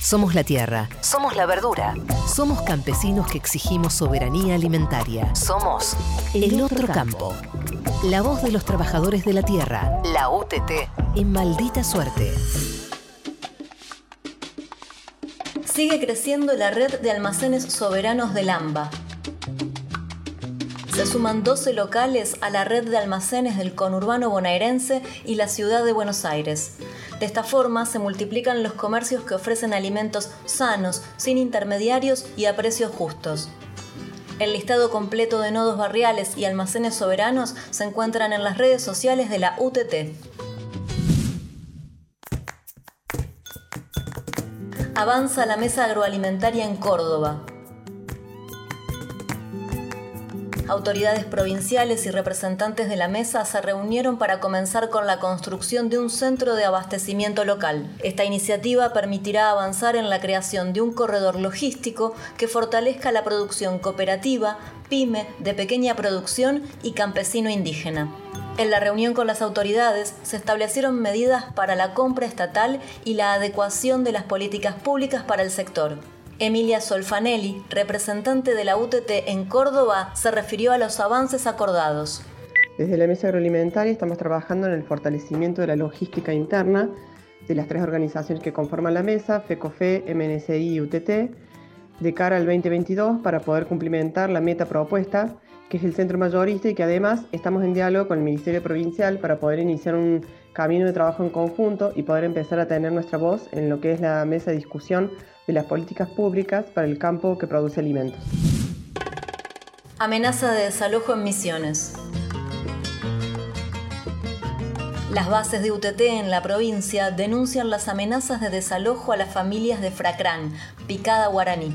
Somos la tierra. Somos la verdura. Somos campesinos que exigimos soberanía alimentaria. Somos el otro campo. La voz de los trabajadores de la tierra. La UTT. En maldita suerte. Sigue creciendo la red de almacenes soberanos del AMBA. Se suman 12 locales a la red de almacenes del conurbano bonaerense y la ciudad de Buenos Aires. De esta forma se multiplican los comercios que ofrecen alimentos sanos, sin intermediarios y a precios justos. El listado completo de nodos barriales y almacenes soberanos se encuentran en las redes sociales de la UTT. Avanza la mesa agroalimentaria en Córdoba. Autoridades provinciales y representantes de la mesa se reunieron para comenzar con la construcción de un centro de abastecimiento local. Esta iniciativa permitirá avanzar en la creación de un corredor logístico que fortalezca la producción cooperativa, pyme, de pequeña producción y campesino indígena. En la reunión con las autoridades se establecieron medidas para la compra estatal y la adecuación de las políticas públicas para el sector. Emilia Solfanelli, representante de la UTT en Córdoba, se refirió a los avances acordados. Desde la Mesa Agroalimentaria estamos trabajando en el fortalecimiento de la logística interna de las tres organizaciones que conforman la mesa, FECOFE, MNCI y UTT, de cara al 2022 para poder cumplimentar la meta propuesta, que es el centro mayorista y que además estamos en diálogo con el Ministerio Provincial para poder iniciar un camino de trabajo en conjunto y poder empezar a tener nuestra voz en lo que es la mesa de discusión de las políticas públicas para el campo que produce alimentos. Amenaza de desalojo en Misiones. Las bases de UTT en la provincia denuncian las amenazas de desalojo a las familias de Fracrán, Picada Guaraní.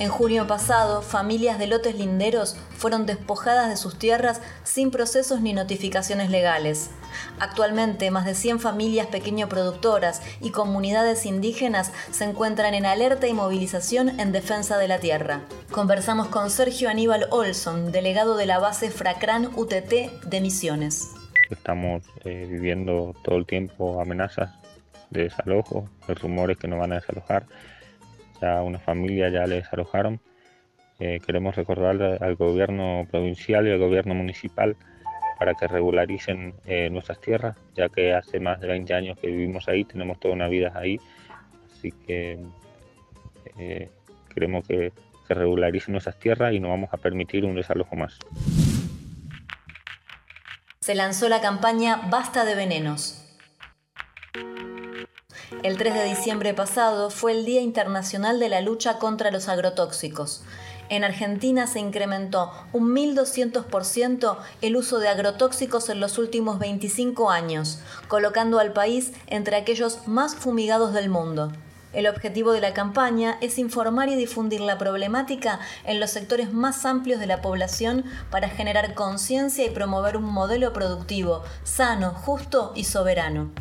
En junio pasado, familias de lotes linderos fueron despojadas de sus tierras sin procesos ni notificaciones legales. Actualmente, más de 100 familias pequeño productoras y comunidades indígenas se encuentran en alerta y movilización en defensa de la tierra. Conversamos con Sergio Aníbal Olson, delegado de la base Fracrán UTT de Misiones. Estamos eh, viviendo todo el tiempo amenazas de desalojo, de rumores que nos van a desalojar ya una familia ya le desalojaron. Eh, queremos recordar al gobierno provincial y al gobierno municipal para que regularicen eh, nuestras tierras, ya que hace más de 20 años que vivimos ahí, tenemos toda una vida ahí, así que eh, queremos que se regularicen nuestras tierras y no vamos a permitir un desalojo más. Se lanzó la campaña Basta de Venenos, el 3 de diciembre pasado fue el Día Internacional de la Lucha contra los Agrotóxicos. En Argentina se incrementó un 1.200% el uso de agrotóxicos en los últimos 25 años, colocando al país entre aquellos más fumigados del mundo. El objetivo de la campaña es informar y difundir la problemática en los sectores más amplios de la población para generar conciencia y promover un modelo productivo sano, justo y soberano.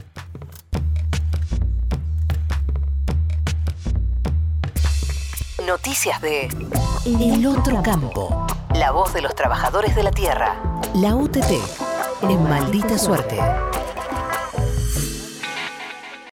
Noticias de El Otro Campo. La voz de los trabajadores de la tierra. La UTT. En maldita suerte.